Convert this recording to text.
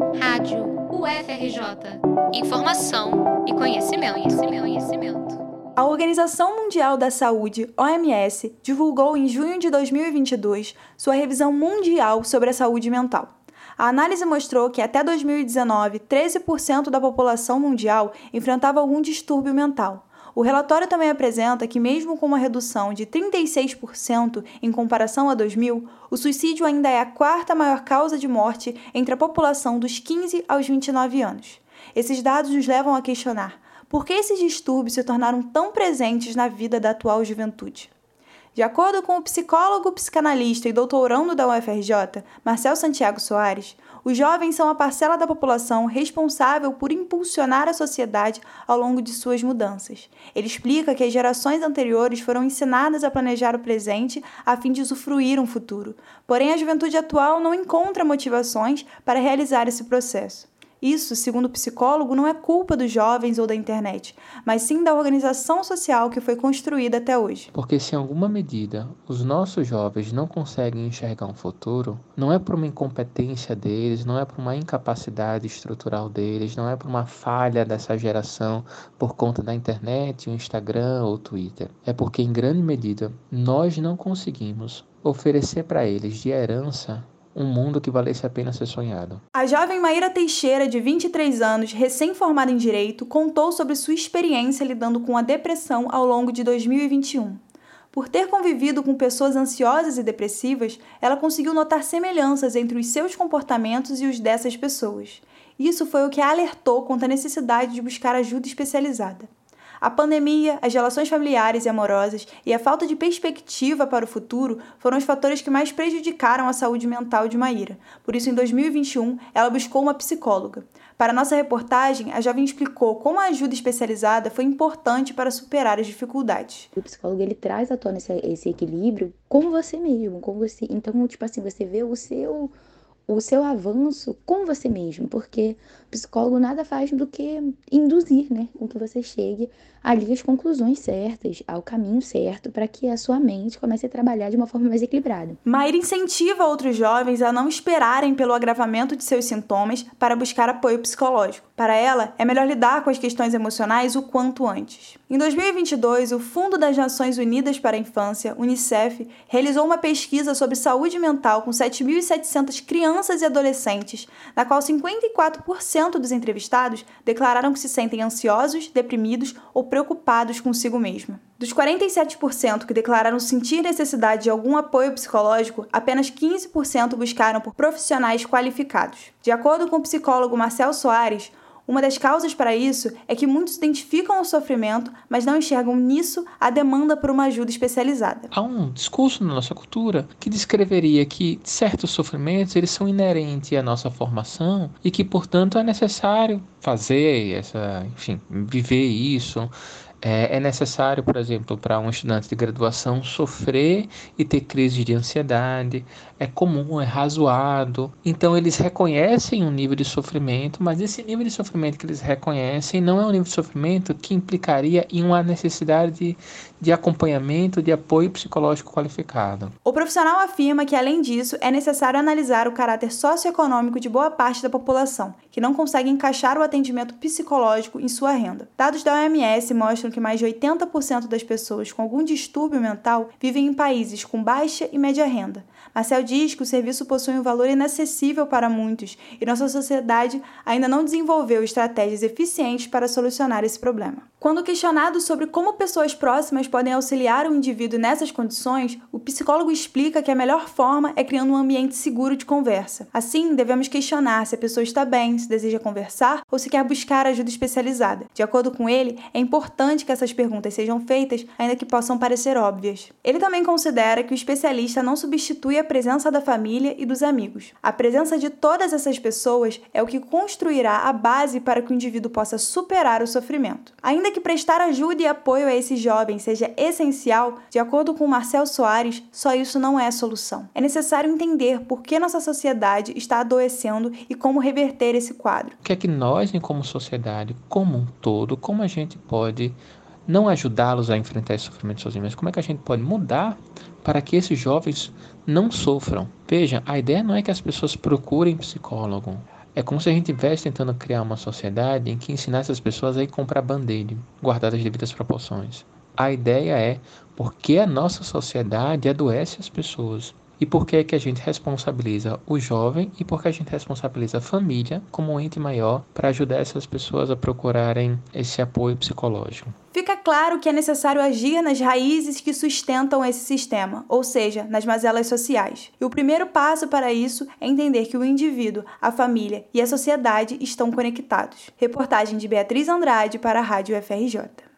Rádio UFRJ. Informação e conhecimento, conhecimento, conhecimento. A Organização Mundial da Saúde, OMS, divulgou em junho de 2022 sua revisão mundial sobre a saúde mental. A análise mostrou que até 2019, 13% da população mundial enfrentava algum distúrbio mental. O relatório também apresenta que, mesmo com uma redução de 36% em comparação a 2000, o suicídio ainda é a quarta maior causa de morte entre a população dos 15 aos 29 anos. Esses dados nos levam a questionar por que esses distúrbios se tornaram tão presentes na vida da atual juventude. De acordo com o psicólogo, psicanalista e doutorando da UFRJ, Marcel Santiago Soares, os jovens são a parcela da população responsável por impulsionar a sociedade ao longo de suas mudanças. Ele explica que as gerações anteriores foram ensinadas a planejar o presente a fim de usufruir um futuro. Porém, a juventude atual não encontra motivações para realizar esse processo. Isso, segundo o psicólogo, não é culpa dos jovens ou da internet, mas sim da organização social que foi construída até hoje. Porque se em alguma medida os nossos jovens não conseguem enxergar um futuro, não é por uma incompetência deles, não é por uma incapacidade estrutural deles, não é por uma falha dessa geração por conta da internet, o Instagram ou o Twitter. É porque em grande medida nós não conseguimos oferecer para eles de herança um mundo que valesse a pena ser sonhado. A jovem Maíra Teixeira, de 23 anos, recém-formada em Direito, contou sobre sua experiência lidando com a depressão ao longo de 2021. Por ter convivido com pessoas ansiosas e depressivas, ela conseguiu notar semelhanças entre os seus comportamentos e os dessas pessoas. Isso foi o que a alertou quanto à necessidade de buscar ajuda especializada. A pandemia, as relações familiares e amorosas e a falta de perspectiva para o futuro foram os fatores que mais prejudicaram a saúde mental de Maíra. Por isso, em 2021, ela buscou uma psicóloga. Para nossa reportagem, a jovem explicou como a ajuda especializada foi importante para superar as dificuldades. O psicólogo ele traz à tona esse, esse equilíbrio com você mesmo, com você. Então, tipo assim, você vê o seu o seu avanço com você mesmo, porque o psicólogo nada faz do que induzir, né, com que você chegue ali às conclusões certas, ao caminho certo, para que a sua mente comece a trabalhar de uma forma mais equilibrada. Maíra incentiva outros jovens a não esperarem pelo agravamento de seus sintomas para buscar apoio psicológico. Para ela, é melhor lidar com as questões emocionais o quanto antes. Em 2022, o Fundo das Nações Unidas para a Infância, UNICEF, realizou uma pesquisa sobre saúde mental com 7.700 crianças e adolescentes, na qual 54% dos entrevistados declararam que se sentem ansiosos, deprimidos ou preocupados consigo mesmo. Dos 47% que declararam sentir necessidade de algum apoio psicológico, apenas 15% buscaram por profissionais qualificados. De acordo com o psicólogo Marcel Soares, uma das causas para isso é que muitos identificam o sofrimento, mas não enxergam nisso a demanda por uma ajuda especializada. Há um discurso na nossa cultura que descreveria que certos sofrimentos eles são inerentes à nossa formação e que, portanto, é necessário fazer essa, enfim, viver isso, é, é necessário, por exemplo, para um estudante de graduação sofrer e ter crise de ansiedade. É comum, é razoado. Então, eles reconhecem um nível de sofrimento, mas esse nível de sofrimento que eles reconhecem não é um nível de sofrimento que implicaria em uma necessidade de, de acompanhamento, de apoio psicológico qualificado. O profissional afirma que, além disso, é necessário analisar o caráter socioeconômico de boa parte da população, que não consegue encaixar o atendimento psicológico em sua renda. Dados da OMS mostram que mais de 80% das pessoas com algum distúrbio mental vivem em países com baixa e média renda. Marcel diz que o serviço possui um valor inacessível para muitos e nossa sociedade ainda não desenvolveu estratégias eficientes para solucionar esse problema. Quando questionado sobre como pessoas próximas podem auxiliar o indivíduo nessas condições, o psicólogo explica que a melhor forma é criando um ambiente seguro de conversa. Assim, devemos questionar se a pessoa está bem, se deseja conversar ou se quer buscar ajuda especializada. De acordo com ele, é importante que essas perguntas sejam feitas, ainda que possam parecer óbvias. Ele também considera que o especialista não substitui a presença da família e dos amigos. A presença de todas essas pessoas é o que construirá a base para que o indivíduo possa superar o sofrimento. Ainda que prestar ajuda e apoio a esses jovens seja essencial, de acordo com Marcel Soares, só isso não é a solução. É necessário entender por que nossa sociedade está adoecendo e como reverter esse quadro. O que é que nós, como sociedade, como um todo, como a gente pode não ajudá-los a enfrentar esse sofrimento sozinhos, mas como é que a gente pode mudar para que esses jovens não sofram? Veja, a ideia não é que as pessoas procurem psicólogo. É como se a gente estivesse tentando criar uma sociedade em que ensinasse as pessoas a ir comprar band-aid, guardadas as devidas proporções. A ideia é por que a nossa sociedade adoece as pessoas e por que, é que a gente responsabiliza o jovem e por que a gente responsabiliza a família como um ente maior para ajudar essas pessoas a procurarem esse apoio psicológico. Claro que é necessário agir nas raízes que sustentam esse sistema, ou seja, nas mazelas sociais. E o primeiro passo para isso é entender que o indivíduo, a família e a sociedade estão conectados. Reportagem de Beatriz Andrade para a Rádio FRJ.